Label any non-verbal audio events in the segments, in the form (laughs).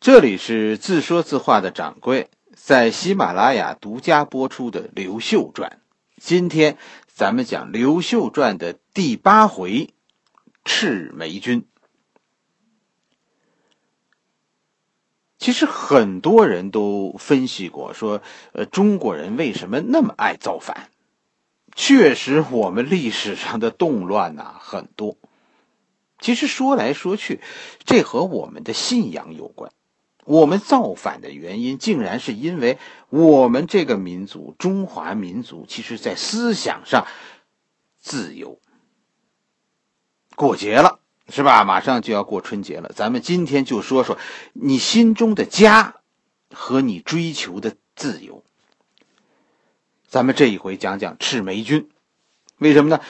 这里是自说自话的掌柜，在喜马拉雅独家播出的《刘秀传》。今天咱们讲《刘秀传》的第八回——赤眉军。其实很多人都分析过，说，呃，中国人为什么那么爱造反？确实，我们历史上的动乱呐很多。其实说来说去，这和我们的信仰有关。我们造反的原因，竟然是因为我们这个民族——中华民族，其实在思想上自由。过节了，是吧？马上就要过春节了，咱们今天就说说你心中的家和你追求的自由。咱们这一回讲讲赤眉军，为什么呢？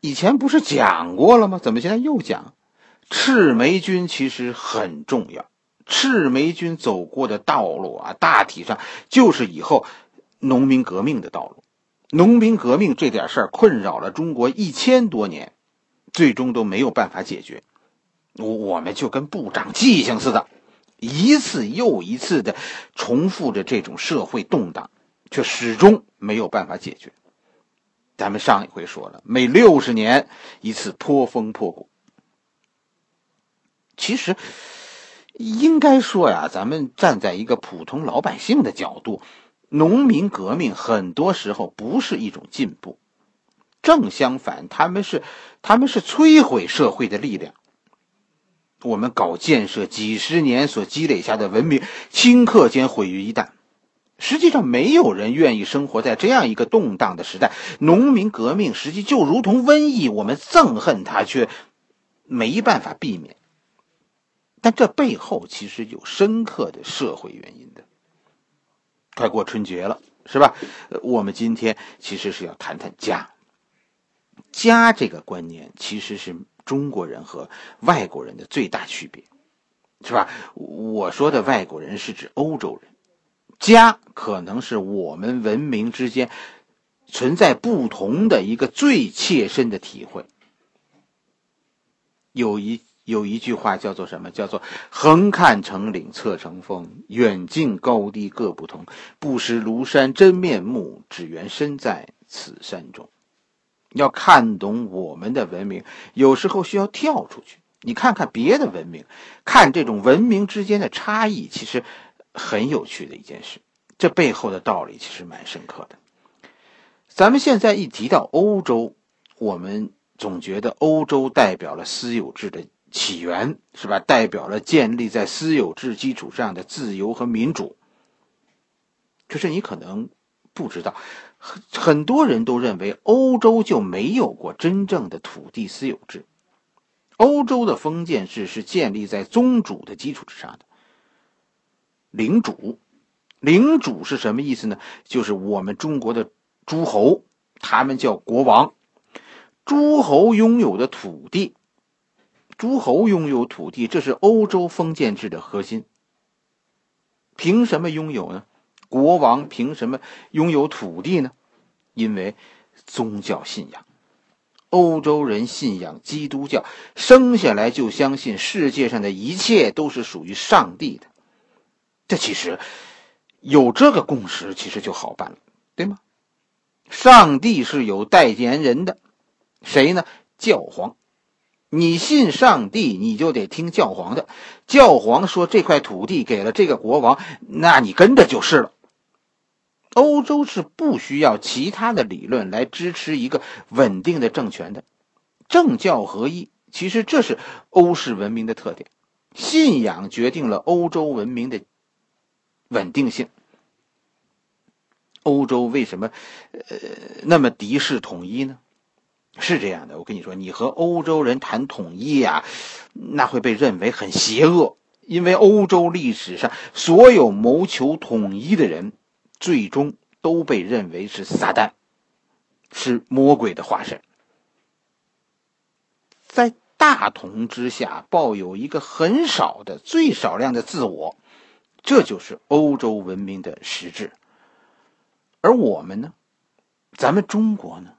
以前不是讲过了吗？怎么现在又讲？赤眉军其实很重要。赤眉军走过的道路啊，大体上就是以后农民革命的道路。农民革命这点事儿困扰了中国一千多年，最终都没有办法解决。我我们就跟不长记性似的，一次又一次的重复着这种社会动荡，却始终没有办法解决。咱们上一回说了，每六十年一次破风破谷。其实。应该说呀，咱们站在一个普通老百姓的角度，农民革命很多时候不是一种进步，正相反，他们是他们是摧毁社会的力量。我们搞建设几十年所积累下的文明，顷刻间毁于一旦。实际上，没有人愿意生活在这样一个动荡的时代。农民革命实际就如同瘟疫，我们憎恨它，却没办法避免。但这背后其实有深刻的社会原因的。快过春节了，是吧？我们今天其实是要谈谈家。家这个观念其实是中国人和外国人的最大区别，是吧？我说的外国人是指欧洲人，家可能是我们文明之间存在不同的一个最切身的体会。有一。有一句话叫做什么？叫做“横看成岭侧成峰，远近高低各不同。不识庐山真面目，只缘身在此山中。”要看懂我们的文明，有时候需要跳出去，你看看别的文明，看这种文明之间的差异，其实很有趣的一件事。这背后的道理其实蛮深刻的。咱们现在一提到欧洲，我们总觉得欧洲代表了私有制的。起源是吧？代表了建立在私有制基础上的自由和民主。可是你可能不知道，很很多人都认为欧洲就没有过真正的土地私有制。欧洲的封建制是建立在宗主的基础之上的。领主，领主是什么意思呢？就是我们中国的诸侯，他们叫国王。诸侯拥有的土地。诸侯拥有土地，这是欧洲封建制的核心。凭什么拥有呢？国王凭什么拥有土地呢？因为宗教信仰。欧洲人信仰基督教，生下来就相信世界上的一切都是属于上帝的。这其实有这个共识，其实就好办了，对吗？上帝是有代言人的，谁呢？教皇。你信上帝，你就得听教皇的。教皇说这块土地给了这个国王，那你跟着就是了。欧洲是不需要其他的理论来支持一个稳定的政权的，政教合一。其实这是欧式文明的特点，信仰决定了欧洲文明的稳定性。欧洲为什么呃那么敌视统一呢？是这样的，我跟你说，你和欧洲人谈统一呀，那会被认为很邪恶，因为欧洲历史上所有谋求统一的人，最终都被认为是撒旦，是魔鬼的化身。在大同之下，抱有一个很少的、最少量的自我，这就是欧洲文明的实质。而我们呢，咱们中国呢？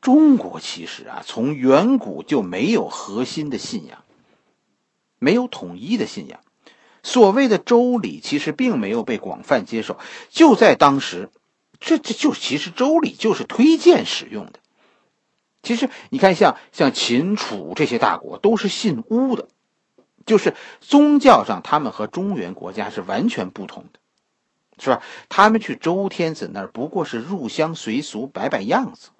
中国其实啊，从远古就没有核心的信仰，没有统一的信仰。所谓的周礼其实并没有被广泛接受，就在当时，这这就其实周礼就是推荐使用的。其实你看，像像秦楚这些大国都是信巫的，就是宗教上他们和中原国家是完全不同的，是吧？他们去周天子那儿不过是入乡随俗，摆摆样子。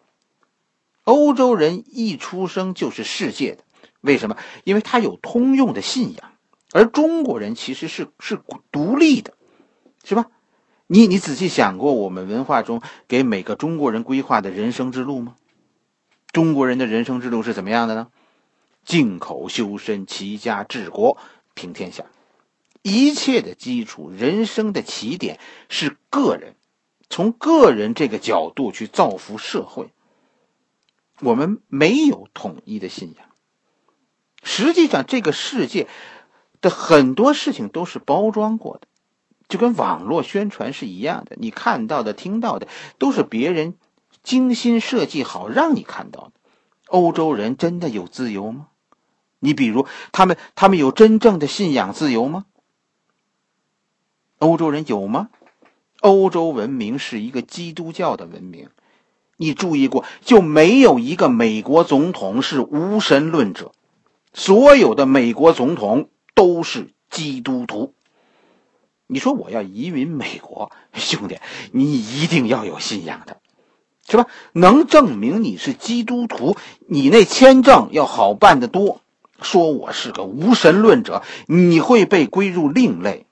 欧洲人一出生就是世界的，为什么？因为他有通用的信仰，而中国人其实是是独立的，是吧？你你仔细想过我们文化中给每个中国人规划的人生之路吗？中国人的人生之路是怎么样的呢？进口修身、齐家治国、平天下，一切的基础，人生的起点是个人，从个人这个角度去造福社会。我们没有统一的信仰。实际上，这个世界的很多事情都是包装过的，就跟网络宣传是一样的。你看到的、听到的，都是别人。精心设计好让你看到的，欧洲人真的有自由吗？你比如他们，他们有真正的信仰自由吗？欧洲人有吗？欧洲文明是一个基督教的文明，你注意过就没有一个美国总统是无神论者，所有的美国总统都是基督徒。你说我要移民美国，(laughs) 兄弟，你一定要有信仰的。是吧？能证明你是基督徒，你那签证要好办得多。说我是个无神论者，你会被归入另类。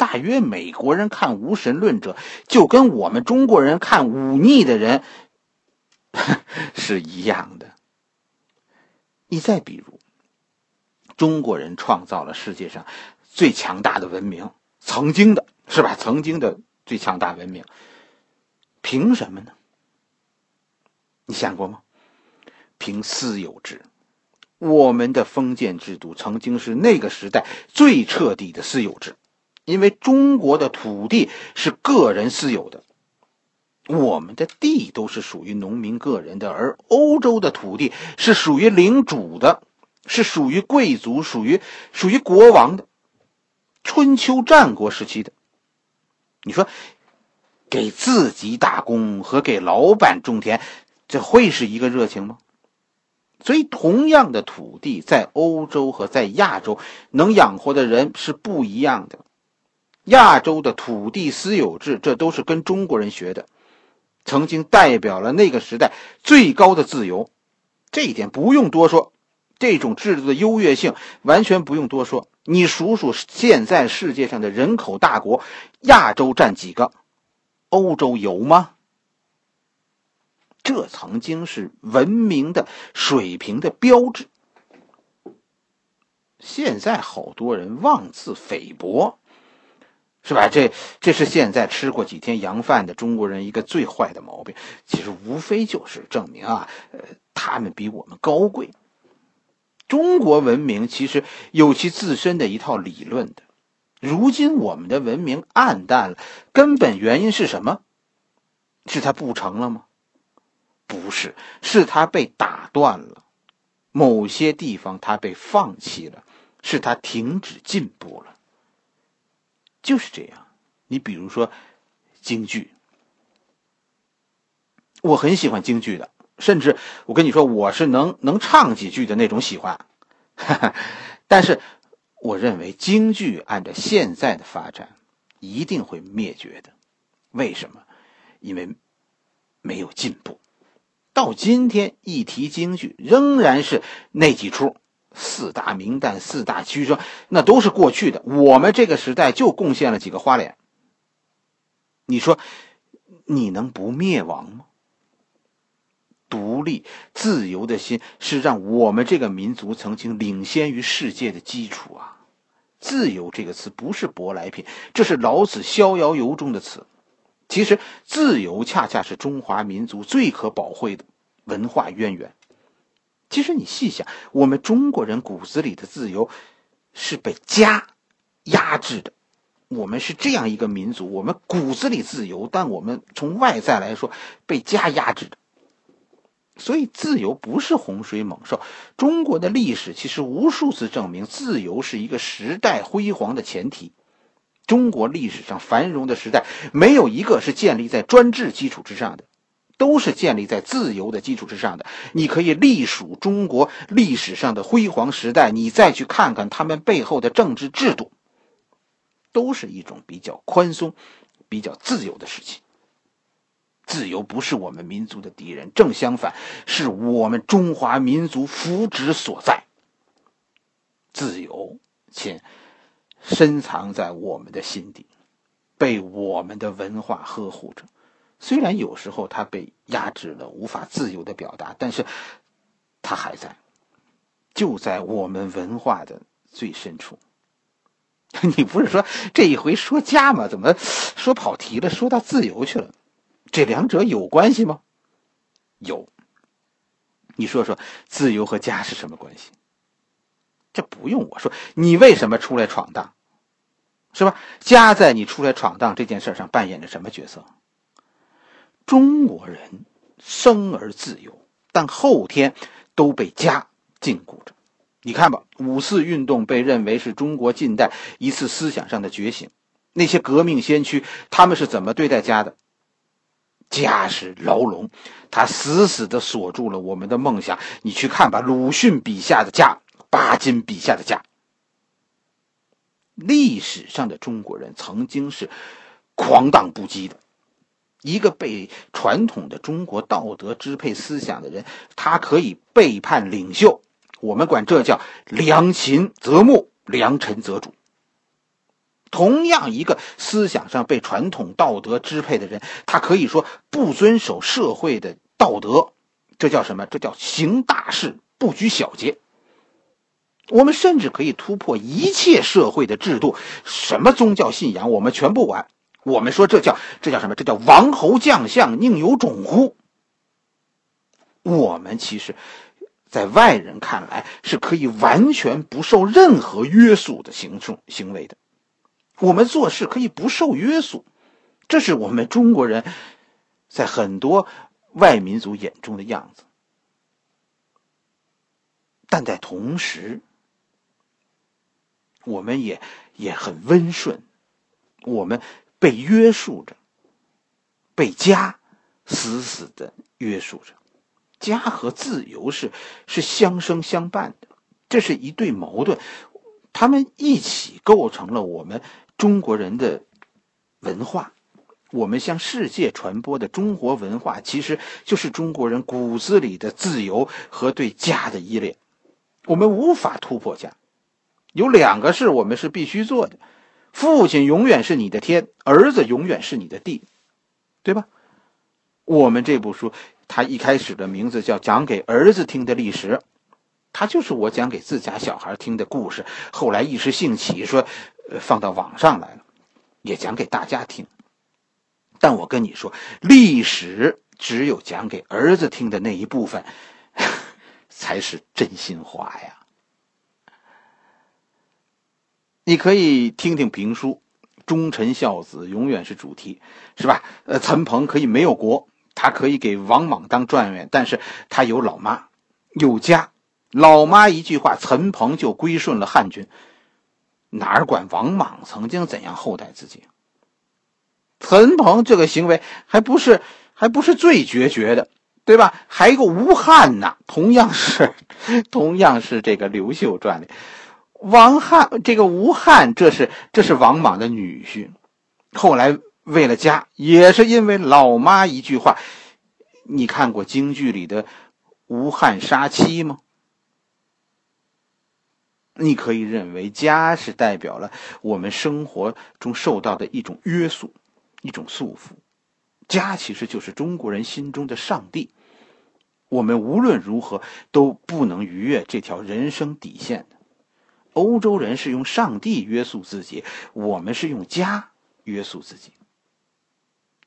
大约美国人看无神论者，就跟我们中国人看忤逆的人 (laughs) 是一样的。你再比如，中国人创造了世界上最强大的文明，曾经的是吧？曾经的最强大文明。凭什么呢？你想过吗？凭私有制，我们的封建制度曾经是那个时代最彻底的私有制，因为中国的土地是个人私有的，我们的地都是属于农民个人的，而欧洲的土地是属于领主的，是属于贵族、属于属于国王的。春秋战国时期的，你说。给自己打工和给老板种田，这会是一个热情吗？所以，同样的土地，在欧洲和在亚洲，能养活的人是不一样的。亚洲的土地私有制，这都是跟中国人学的，曾经代表了那个时代最高的自由，这一点不用多说。这种制度的优越性完全不用多说。你数数现在世界上的人口大国，亚洲占几个？欧洲有吗？这曾经是文明的水平的标志。现在好多人妄自菲薄，是吧？这这是现在吃过几天洋饭的中国人一个最坏的毛病。其实无非就是证明啊，呃，他们比我们高贵。中国文明其实有其自身的一套理论的。如今我们的文明暗淡了，根本原因是什么？是它不成了吗？不是，是它被打断了。某些地方它被放弃了，是它停止进步了。就是这样。你比如说京剧，我很喜欢京剧的，甚至我跟你说，我是能能唱几句的那种喜欢。(laughs) 但是。我认为京剧按照现在的发展，一定会灭绝的。为什么？因为没有进步。到今天一提京剧，仍然是那几出四大名旦、四大曲生，那都是过去的。我们这个时代就贡献了几个花脸。你说，你能不灭亡吗？独立自由的心是让我们这个民族曾经领先于世界的基础啊！自由这个词不是舶来品，这是老子《逍遥游》中的词。其实，自由恰恰是中华民族最可宝贵的文化渊源。其实，你细想，我们中国人骨子里的自由是被家压制的。我们是这样一个民族，我们骨子里自由，但我们从外在来说被家压制的。所以，自由不是洪水猛兽。中国的历史其实无数次证明，自由是一个时代辉煌的前提。中国历史上繁荣的时代，没有一个是建立在专制基础之上的，都是建立在自由的基础之上的。你可以隶属中国历史上的辉煌时代，你再去看看他们背后的政治制度，都是一种比较宽松、比较自由的事情。自由不是我们民族的敌人，正相反，是我们中华民族福祉所在。自由，且深藏在我们的心底，被我们的文化呵护着。虽然有时候他被压制了，无法自由的表达，但是他还在，就在我们文化的最深处。(laughs) 你不是说这一回说家吗？怎么说跑题了，说到自由去了？这两者有关系吗？有。你说说，自由和家是什么关系？这不用我说，你为什么出来闯荡？是吧？家在你出来闯荡这件事上扮演着什么角色？中国人生而自由，但后天都被家禁锢着。你看吧，五四运动被认为是中国近代一次思想上的觉醒。那些革命先驱，他们是怎么对待家的？家是牢笼，它死死的锁住了我们的梦想。你去看吧，鲁迅笔下的家，巴金笔下的家。历史上的中国人曾经是狂荡不羁的，一个被传统的中国道德支配思想的人，他可以背叛领袖，我们管这叫良禽择木，良臣择主。同样，一个思想上被传统道德支配的人，他可以说不遵守社会的道德，这叫什么？这叫行大事不拘小节。我们甚至可以突破一切社会的制度，什么宗教信仰我们全不管。我们说这叫这叫什么？这叫王侯将相宁有种乎？我们其实，在外人看来是可以完全不受任何约束的行动行为的。我们做事可以不受约束，这是我们中国人，在很多外民族眼中的样子。但在同时，我们也也很温顺，我们被约束着，被家死死的约束着。家和自由是是相生相伴的，这是一对矛盾，他们一起构成了我们。中国人的文化，我们向世界传播的中国文化，其实就是中国人骨子里的自由和对家的依恋。我们无法突破家，有两个事我们是必须做的：父亲永远是你的天，儿子永远是你的地，对吧？我们这部书，它一开始的名字叫《讲给儿子听的历史》。它就是我讲给自家小孩听的故事，后来一时兴起说，放到网上来了，也讲给大家听。但我跟你说，历史只有讲给儿子听的那一部分，(laughs) 才是真心话呀。你可以听听评书，忠臣孝子永远是主题，是吧？呃，陈鹏可以没有国，他可以给王莽当状元，但是他有老妈，有家。老妈一句话，陈鹏就归顺了汉军，哪管王莽曾经怎样厚待自己？陈鹏这个行为还不是还不是最决绝的，对吧？还有个吴汉呢，同样是同样是这个刘秀传里，王汉这个吴汉，这是这是王莽的女婿，后来为了家，也是因为老妈一句话。你看过京剧里的吴汉杀妻吗？你可以认为家是代表了我们生活中受到的一种约束，一种束缚。家其实就是中国人心中的上帝，我们无论如何都不能逾越这条人生底线的。欧洲人是用上帝约束自己，我们是用家约束自己。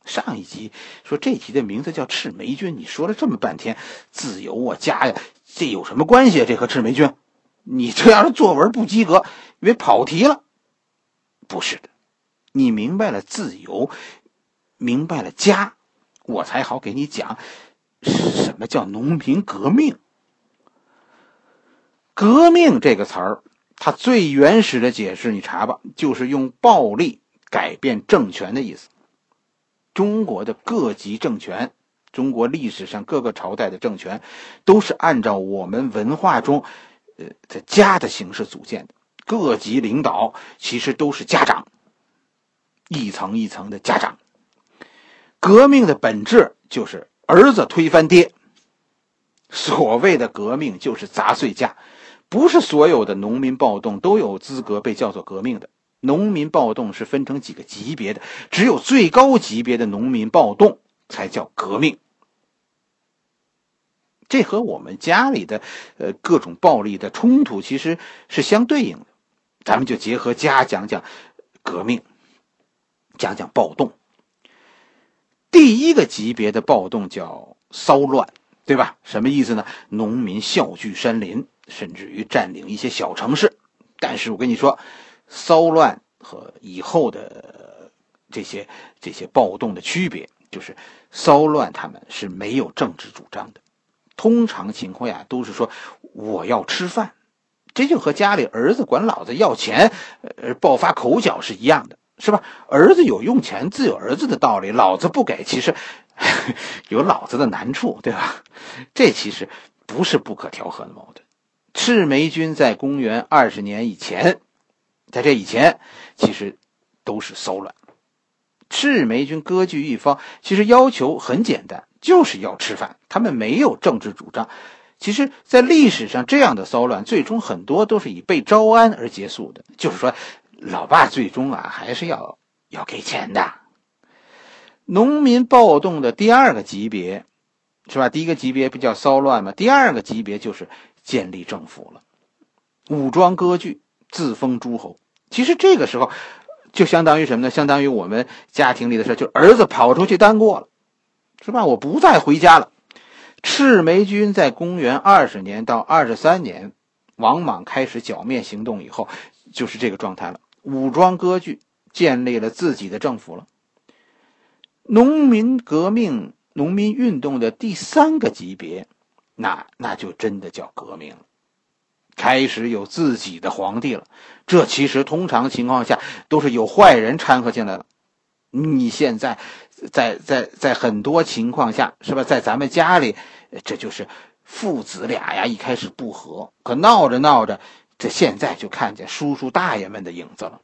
上一集说这题的名字叫赤眉军，你说了这么半天，自由啊家呀，这有什么关系啊？这和赤眉军？你这要是作文不及格，因为跑题了，不是的，你明白了自由，明白了家，我才好给你讲什么叫农民革命？革命这个词儿，它最原始的解释，你查吧，就是用暴力改变政权的意思。中国的各级政权，中国历史上各个朝代的政权，都是按照我们文化中，呃，的家的形式组建的。各级领导其实都是家长，一层一层的家长。革命的本质就是儿子推翻爹。所谓的革命就是砸碎家，不是所有的农民暴动都有资格被叫做革命的。农民暴动是分成几个级别的，只有最高级别的农民暴动才叫革命。这和我们家里的呃各种暴力的冲突其实是相对应的。咱们就结合家讲讲革命，讲讲暴动。第一个级别的暴动叫骚乱，对吧？什么意思呢？农民笑聚山林，甚至于占领一些小城市。但是我跟你说。骚乱和以后的这些这些暴动的区别，就是骚乱他们是没有政治主张的，通常情况下都是说我要吃饭，这就和家里儿子管老子要钱，呃，爆发口角是一样的，是吧？儿子有用钱自有儿子的道理，老子不给，其实 (laughs) 有老子的难处，对吧？这其实不是不可调和的矛盾。赤眉军在公元二十年以前。在这以前，其实都是骚乱。赤眉军割据一方，其实要求很简单，就是要吃饭。他们没有政治主张。其实，在历史上，这样的骚乱最终很多都是以被招安而结束的。就是说，老爸最终啊，还是要要给钱的。农民暴动的第二个级别，是吧？第一个级别不叫骚乱吗？第二个级别就是建立政府了，武装割据，自封诸侯。其实这个时候，就相当于什么呢？相当于我们家庭里的事就儿子跑出去单过了，是吧？我不再回家了。赤眉军在公元二十年到二十三年，王莽开始剿灭行动以后，就是这个状态了。武装割据，建立了自己的政府了。农民革命、农民运动的第三个级别，那那就真的叫革命了。开始有自己的皇帝了，这其实通常情况下都是有坏人掺和进来了。你现在在在在很多情况下是吧，在咱们家里，这就是父子俩呀，一开始不和，可闹着闹着，这现在就看见叔叔大爷们的影子了。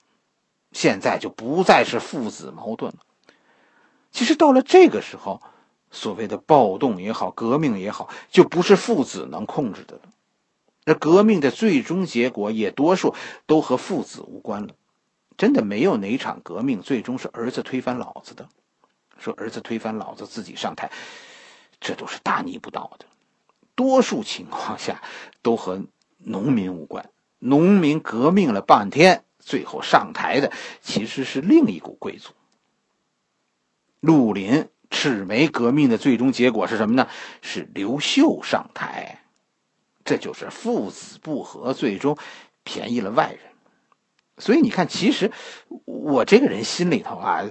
现在就不再是父子矛盾了。其实到了这个时候，所谓的暴动也好，革命也好，就不是父子能控制的了。那革命的最终结果也多数都和父子无关了，真的没有哪场革命最终是儿子推翻老子的。说儿子推翻老子自己上台，这都是大逆不道的。多数情况下都和农民无关，农民革命了半天，最后上台的其实是另一股贵族。绿林赤眉革命的最终结果是什么呢？是刘秀上台。这就是父子不和，最终便宜了外人。所以你看，其实我这个人心里头啊，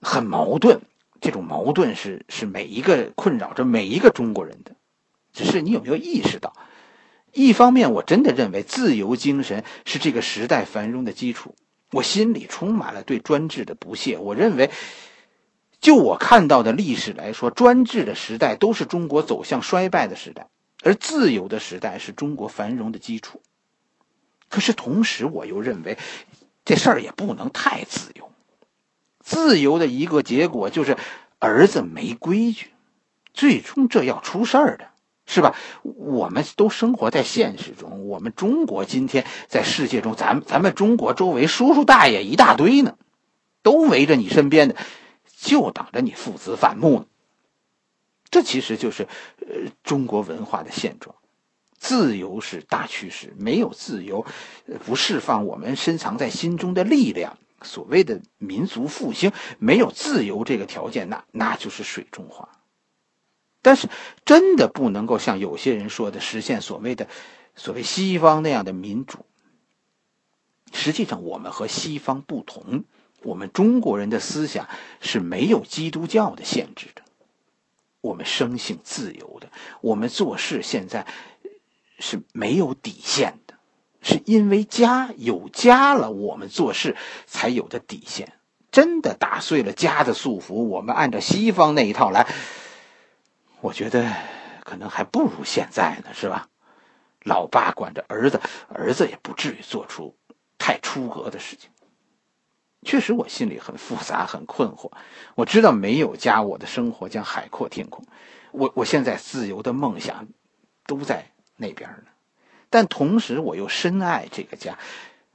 很矛盾。这种矛盾是是每一个困扰着每一个中国人的。只是你有没有意识到？一方面，我真的认为自由精神是这个时代繁荣的基础。我心里充满了对专制的不屑。我认为，就我看到的历史来说，专制的时代都是中国走向衰败的时代。而自由的时代是中国繁荣的基础，可是同时我又认为，这事儿也不能太自由。自由的一个结果就是儿子没规矩，最终这要出事儿的，是吧？我们都生活在现实中，我们中国今天在世界中，咱咱们中国周围叔叔大爷一大堆呢，都围着你身边的，就等着你父子反目呢。这其实就是，呃，中国文化的现状。自由是大趋势，没有自由，不释放我们深藏在心中的力量。所谓的民族复兴，没有自由这个条件，那那就是水中花。但是，真的不能够像有些人说的，实现所谓的所谓西方那样的民主。实际上，我们和西方不同，我们中国人的思想是没有基督教的限制的。我们生性自由的，我们做事现在是没有底线的，是因为家有家了，我们做事才有的底线。真的打碎了家的束缚，我们按照西方那一套来，我觉得可能还不如现在呢，是吧？老爸管着儿子，儿子也不至于做出太出格的事情。确实，我心里很复杂，很困惑。我知道没有家，我的生活将海阔天空。我我现在自由的梦想都在那边呢，但同时我又深爱这个家。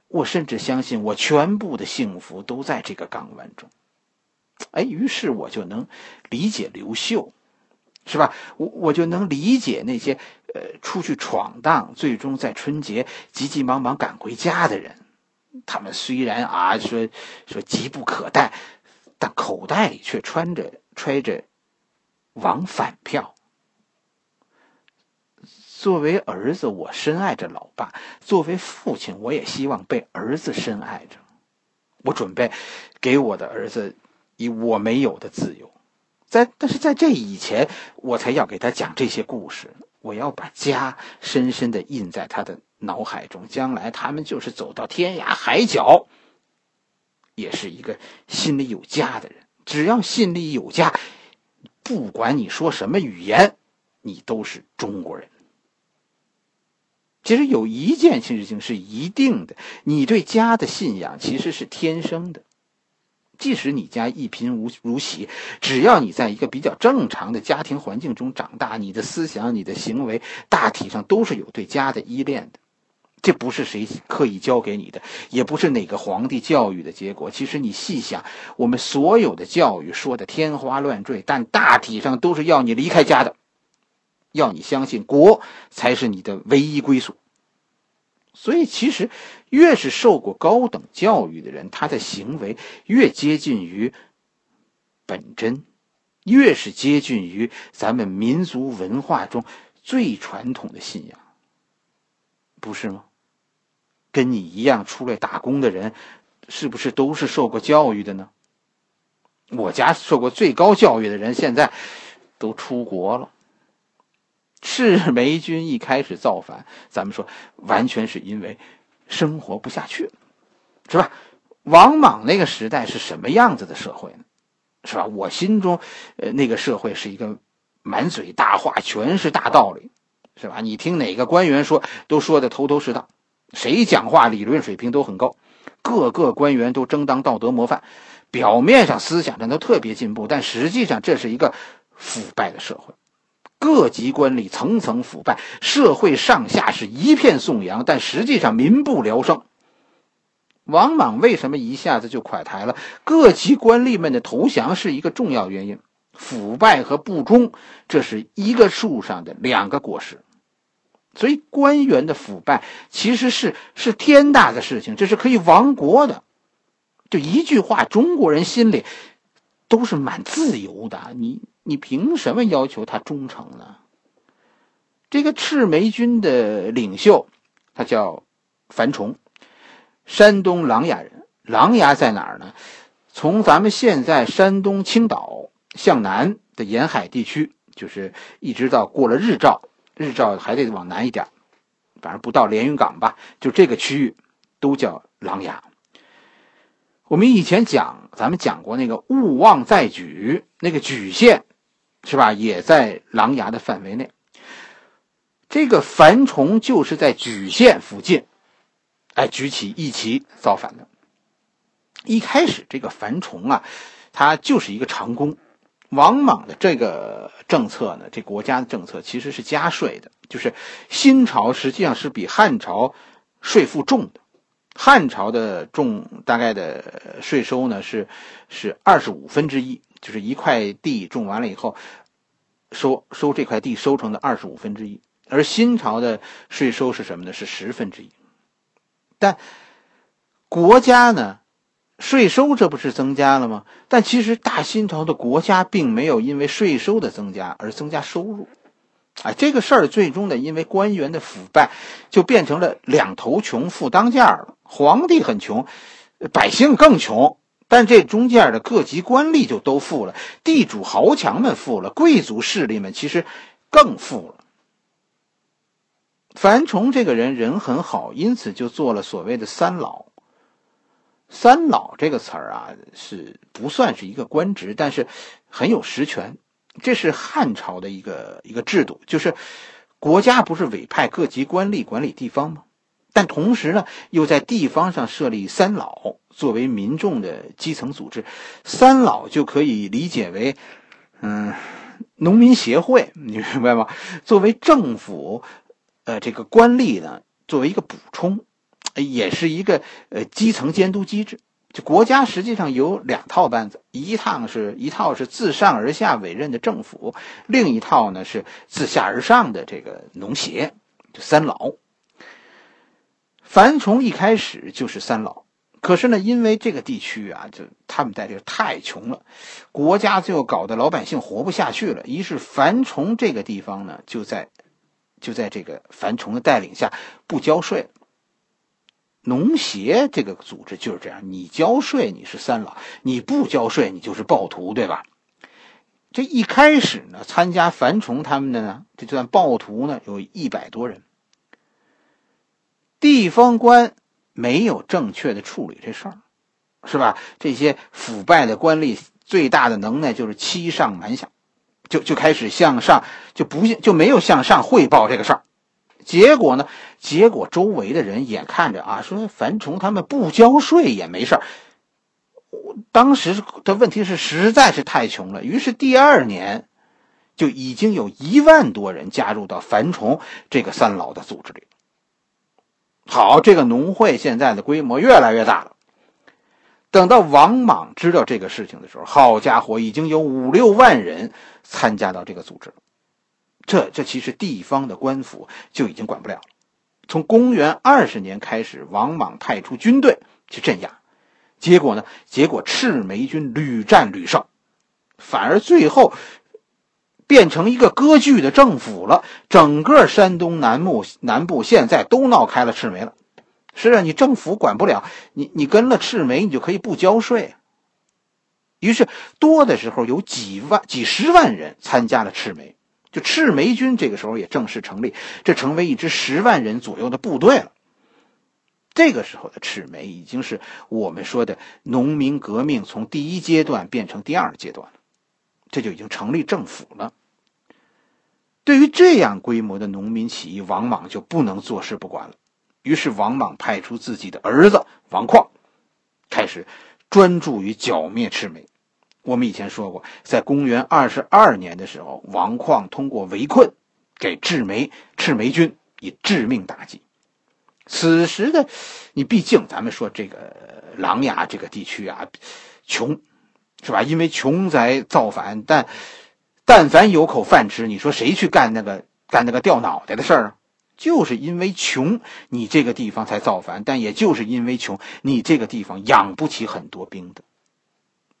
我甚至相信，我全部的幸福都在这个港湾中。哎，于是我就能理解刘秀，是吧？我我就能理解那些呃出去闯荡，最终在春节急急忙忙赶回家的人。他们虽然啊说说急不可待，但口袋里却穿着揣着往返票。作为儿子，我深爱着老爸；作为父亲，我也希望被儿子深爱着。我准备给我的儿子以我没有的自由，在但是在这以前，我才要给他讲这些故事。我要把家深深的印在他的脑海中，将来他们就是走到天涯海角，也是一个心里有家的人。只要心里有家，不管你说什么语言，你都是中国人。其实有一件事情是一定的，你对家的信仰其实是天生的。即使你家一贫如如洗，只要你在一个比较正常的家庭环境中长大，你的思想、你的行为大体上都是有对家的依恋的。这不是谁刻意教给你的，也不是哪个皇帝教育的结果。其实你细想，我们所有的教育说的天花乱坠，但大体上都是要你离开家的。要你相信国才是你的唯一归宿，所以其实越是受过高等教育的人，他的行为越接近于本真，越是接近于咱们民族文化中最传统的信仰，不是吗？跟你一样出来打工的人，是不是都是受过教育的呢？我家受过最高教育的人，现在都出国了。赤眉军一开始造反，咱们说完全是因为生活不下去，是吧？王莽那个时代是什么样子的社会呢？是吧？我心中，呃，那个社会是一个满嘴大话，全是大道理，是吧？你听哪个官员说，都说的头头是道，谁讲话理论水平都很高，各个官员都争当道德模范，表面上思想上都特别进步，但实际上这是一个腐败的社会。各级官吏层层腐败，社会上下是一片颂扬，但实际上民不聊生。王莽为什么一下子就垮台了？各级官吏们的投降是一个重要原因。腐败和不忠，这是一个树上的两个果实。所以官员的腐败其实是是天大的事情，这是可以亡国的。就一句话，中国人心里都是蛮自由的。你。你凭什么要求他忠诚呢？这个赤眉军的领袖，他叫樊崇，山东琅琊人。琅琊在哪儿呢？从咱们现在山东青岛向南的沿海地区，就是一直到过了日照，日照还得往南一点，反正不到连云港吧，就这个区域都叫琅琊。我们以前讲，咱们讲过那个勿忘在莒，那个莒县。是吧？也在琅琊的范围内。这个樊崇就是在莒县附近，哎，举起义旗造反的。一开始，这个樊崇啊，他就是一个长工。王莽的这个政策呢，这国家的政策其实是加税的，就是新朝实际上是比汉朝税负重的。汉朝的重大概的税收呢是是二十五分之一。就是一块地种完了以后，收收这块地收成的二十五分之一，而新朝的税收是什么呢？是十分之一。但国家呢，税收这不是增加了吗？但其实大新朝的国家并没有因为税收的增加而增加收入。哎，这个事儿最终呢，因为官员的腐败，就变成了两头穷富当家了。皇帝很穷，百姓更穷。但这中间的各级官吏就都富了，地主豪强们富了，贵族势力们其实更富了。樊崇这个人人很好，因此就做了所谓的三老。三老这个词儿啊，是不算是一个官职，但是很有实权。这是汉朝的一个一个制度，就是国家不是委派各级官吏管理地方吗？但同时呢，又在地方上设立三老，作为民众的基层组织。三老就可以理解为，嗯，农民协会，你明白吗？作为政府。呃，这个官吏呢，作为一个补充，也是一个呃基层监督机制。就国家实际上有两套班子，一趟是一套是自上而下委任的政府，另一套呢是自下而上的这个农协，就三老。樊崇一开始就是三老，可是呢，因为这个地区啊，就他们在这太穷了，国家就搞得老百姓活不下去了，于是樊崇这个地方呢，就在。就在这个樊崇的带领下，不交税。农协这个组织就是这样，你交税你是三老，你不交税你就是暴徒，对吧？这一开始呢，参加樊崇他们的呢，这算暴徒呢，有一百多人。地方官没有正确的处理这事儿，是吧？这些腐败的官吏最大的能耐就是欺上瞒下。就就开始向上，就不就没有向上汇报这个事儿，结果呢？结果周围的人眼看着啊，说樊崇他们不交税也没事儿。当时的问题是实在是太穷了，于是第二年就已经有一万多人加入到樊崇这个三老的组织里。好，这个农会现在的规模越来越大了。等到王莽知道这个事情的时候，好家伙，已经有五六万人参加到这个组织了。这这其实地方的官府就已经管不了了。从公元二十年开始，王莽派出军队去镇压，结果呢？结果赤眉军屡战屡胜，反而最后变成一个割据的政府了。整个山东南部南部现在都闹开了赤眉了。是啊，你政府管不了你，你跟了赤眉，你就可以不交税。于是多的时候有几万、几十万人参加了赤眉，就赤眉军这个时候也正式成立，这成为一支十万人左右的部队了。这个时候的赤眉已经是我们说的农民革命从第一阶段变成第二阶段了，这就已经成立政府了。对于这样规模的农民起义，王莽就不能坐视不管了。于是王莽派出自己的儿子王旷，开始专注于剿灭赤眉。我们以前说过，在公元二十二年的时候，王旷通过围困，给赤眉赤眉军以致命打击。此时的你，毕竟咱们说这个琅琊这个地区啊，穷，是吧？因为穷才造反，但但凡有口饭吃，你说谁去干那个干那个掉脑袋的事儿啊？就是因为穷，你这个地方才造反；但也就是因为穷，你这个地方养不起很多兵的。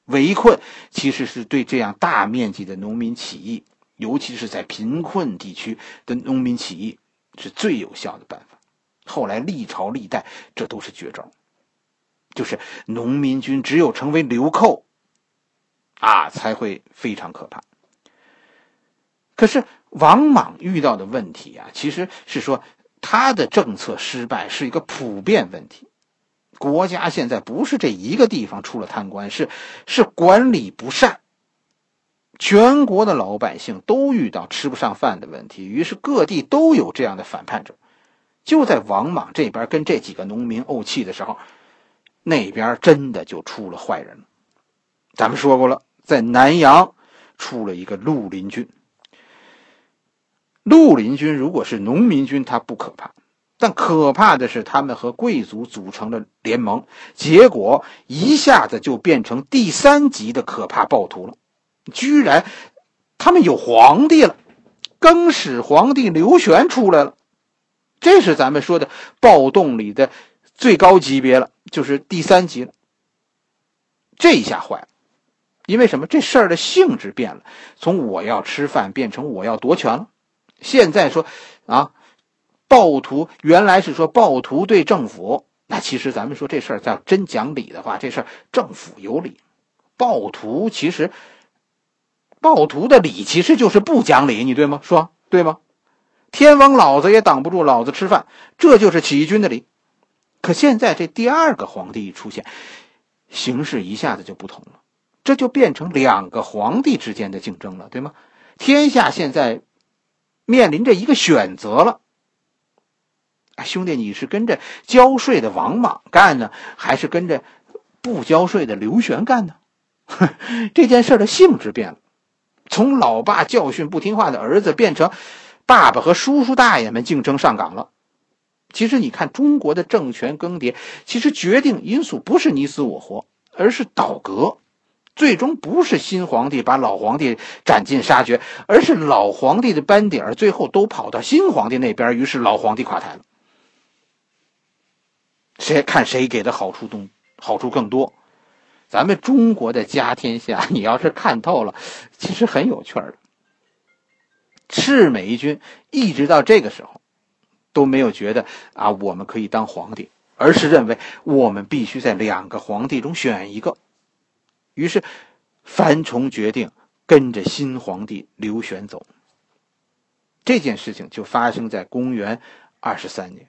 围困其实是对这样大面积的农民起义，尤其是在贫困地区的农民起义，是最有效的办法。后来历朝历代这都是绝招，就是农民军只有成为流寇，啊，才会非常可怕。可是。王莽遇到的问题啊，其实是说他的政策失败是一个普遍问题。国家现在不是这一个地方出了贪官，是是管理不善。全国的老百姓都遇到吃不上饭的问题，于是各地都有这样的反叛者。就在王莽这边跟这几个农民怄气的时候，那边真的就出了坏人了。咱们说过了，在南阳出了一个绿林军。绿林军如果是农民军，他不可怕，但可怕的是他们和贵族组成了联盟，结果一下子就变成第三级的可怕暴徒了。居然，他们有皇帝了，更始皇帝刘玄出来了，这是咱们说的暴动里的最高级别了，就是第三级了。这一下坏了，因为什么？这事儿的性质变了，从我要吃饭变成我要夺权了。现在说，啊，暴徒原来是说暴徒对政府那其实咱们说这事儿叫真讲理的话，这事儿政府有理，暴徒其实暴徒的理其实就是不讲理，你对吗？说对吗？天王老子也挡不住老子吃饭，这就是起义军的理。可现在这第二个皇帝一出现，形势一下子就不同了，这就变成两个皇帝之间的竞争了，对吗？天下现在面临着一个选择了。兄弟，你是跟着交税的王莽干呢，还是跟着不交税的刘玄干呢？(laughs) 这件事的性质变了，从老爸教训不听话的儿子，变成爸爸和叔叔大爷们竞争上岗了。其实，你看中国的政权更迭，其实决定因素不是你死我活，而是倒戈。最终不是新皇帝把老皇帝斩尽杀绝，而是老皇帝的班底儿最后都跑到新皇帝那边，于是老皇帝垮台了。谁看谁给的好处多，好处更多。咱们中国的家天下，(laughs) 你要是看透了，其实很有趣的。赤眉军一直到这个时候都没有觉得啊，我们可以当皇帝，而是认为我们必须在两个皇帝中选一个。于是，樊崇决定跟着新皇帝刘玄走。这件事情就发生在公元二十三年。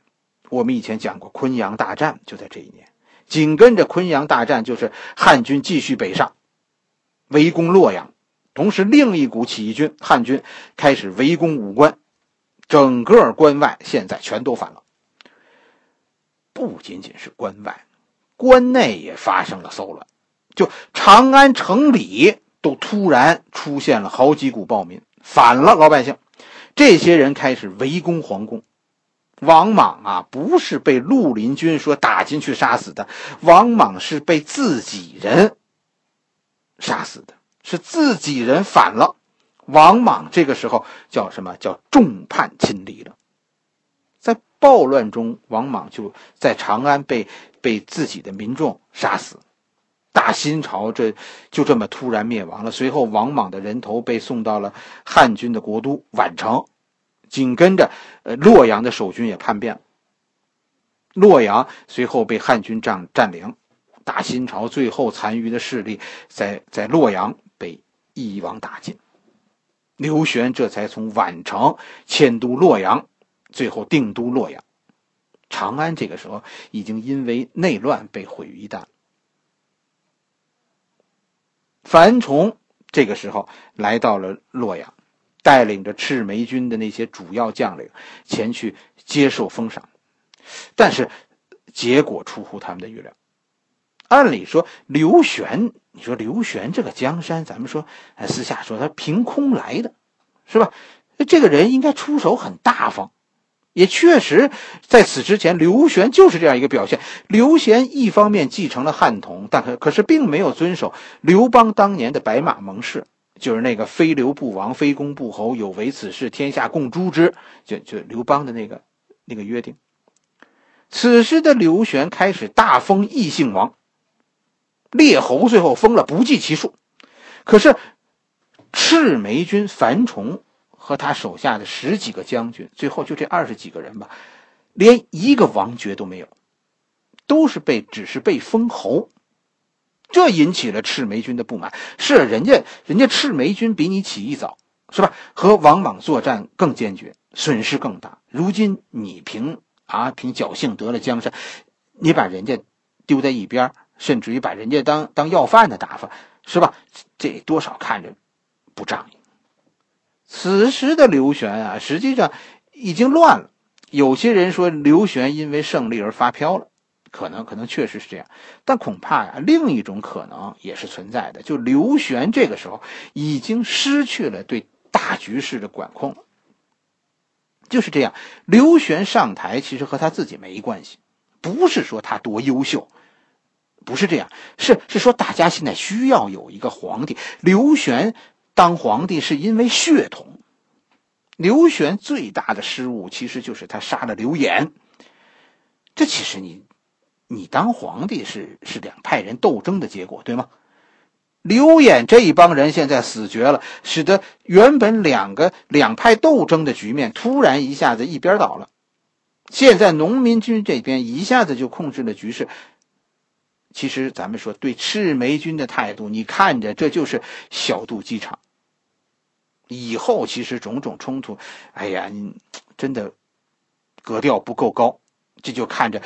我们以前讲过，昆阳大战就在这一年。紧跟着昆阳大战，就是汉军继续北上，围攻洛阳。同时，另一股起义军汉军开始围攻武关，整个关外现在全都反了。不仅仅是关外，关内也发生了骚乱，就长安城里都突然出现了好几股暴民，反了老百姓。这些人开始围攻皇宫。王莽啊，不是被绿林军说打进去杀死的，王莽是被自己人杀死的，是自己人反了。王莽这个时候叫什么叫众叛亲离了？在暴乱中，王莽就在长安被被自己的民众杀死，大新朝这就这么突然灭亡了。随后，王莽的人头被送到了汉军的国都宛城。紧跟着，呃，洛阳的守军也叛变了。洛阳随后被汉军占占领，大新朝最后残余的势力在在洛阳被一网打尽。刘玄这才从宛城迁都洛阳，最后定都洛阳。长安这个时候已经因为内乱被毁于一旦。樊崇这个时候来到了洛阳。带领着赤眉军的那些主要将领前去接受封赏，但是结果出乎他们的预料。按理说，刘玄，你说刘玄这个江山，咱们说，私下说他凭空来的，是吧？这个人应该出手很大方，也确实在此之前，刘玄就是这样一个表现。刘贤一方面继承了汉统，但可可是并没有遵守刘邦当年的白马盟誓。就是那个非刘不王，非公不侯，有违此事，天下共诛之。就就刘邦的那个那个约定。此时的刘玄开始大封异姓王，列侯最后封了不计其数。可是赤眉军樊崇和他手下的十几个将军，最后就这二十几个人吧，连一个王爵都没有，都是被只是被封侯。这引起了赤眉军的不满。是人家，人家赤眉军比你起义早，是吧？和王莽作战更坚决，损失更大。如今你凭啊凭侥幸得了江山，你把人家丢在一边，甚至于把人家当当要饭的打发，是吧？这多少看着不仗义。此时的刘玄啊，实际上已经乱了。有些人说刘玄因为胜利而发飘了。可能可能确实是这样，但恐怕呀，另一种可能也是存在的。就刘玄这个时候已经失去了对大局势的管控。就是这样，刘玄上台其实和他自己没关系，不是说他多优秀，不是这样，是是说大家现在需要有一个皇帝。刘玄当皇帝是因为血统。刘玄最大的失误其实就是他杀了刘演，这其实你。你当皇帝是是两派人斗争的结果，对吗？刘演这一帮人现在死绝了，使得原本两个两派斗争的局面突然一下子一边倒了。现在农民军这边一下子就控制了局势。其实咱们说对赤眉军的态度，你看着这就是小肚鸡肠。以后其实种种冲突，哎呀，真的格调不够高，这就看着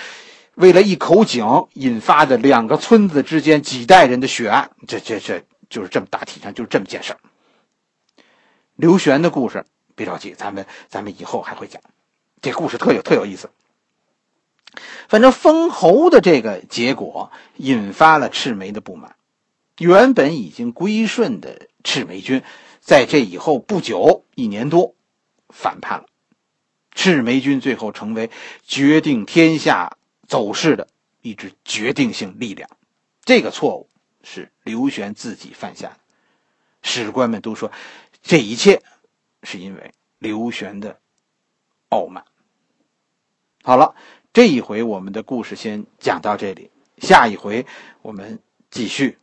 为了一口井引发的两个村子之间几代人的血案，这这这就是这么大体上就是这么件事儿。刘玄的故事别着急，咱们咱们以后还会讲，这故事特有特有意思。反正封侯的这个结果引发了赤眉的不满，原本已经归顺的赤眉军，在这以后不久一年多反叛了，赤眉军最后成为决定天下走势的一支决定性力量。这个错误是刘玄自己犯下的，史官们都说这一切是因为刘玄的傲慢。好了。这一回我们的故事先讲到这里，下一回我们继续。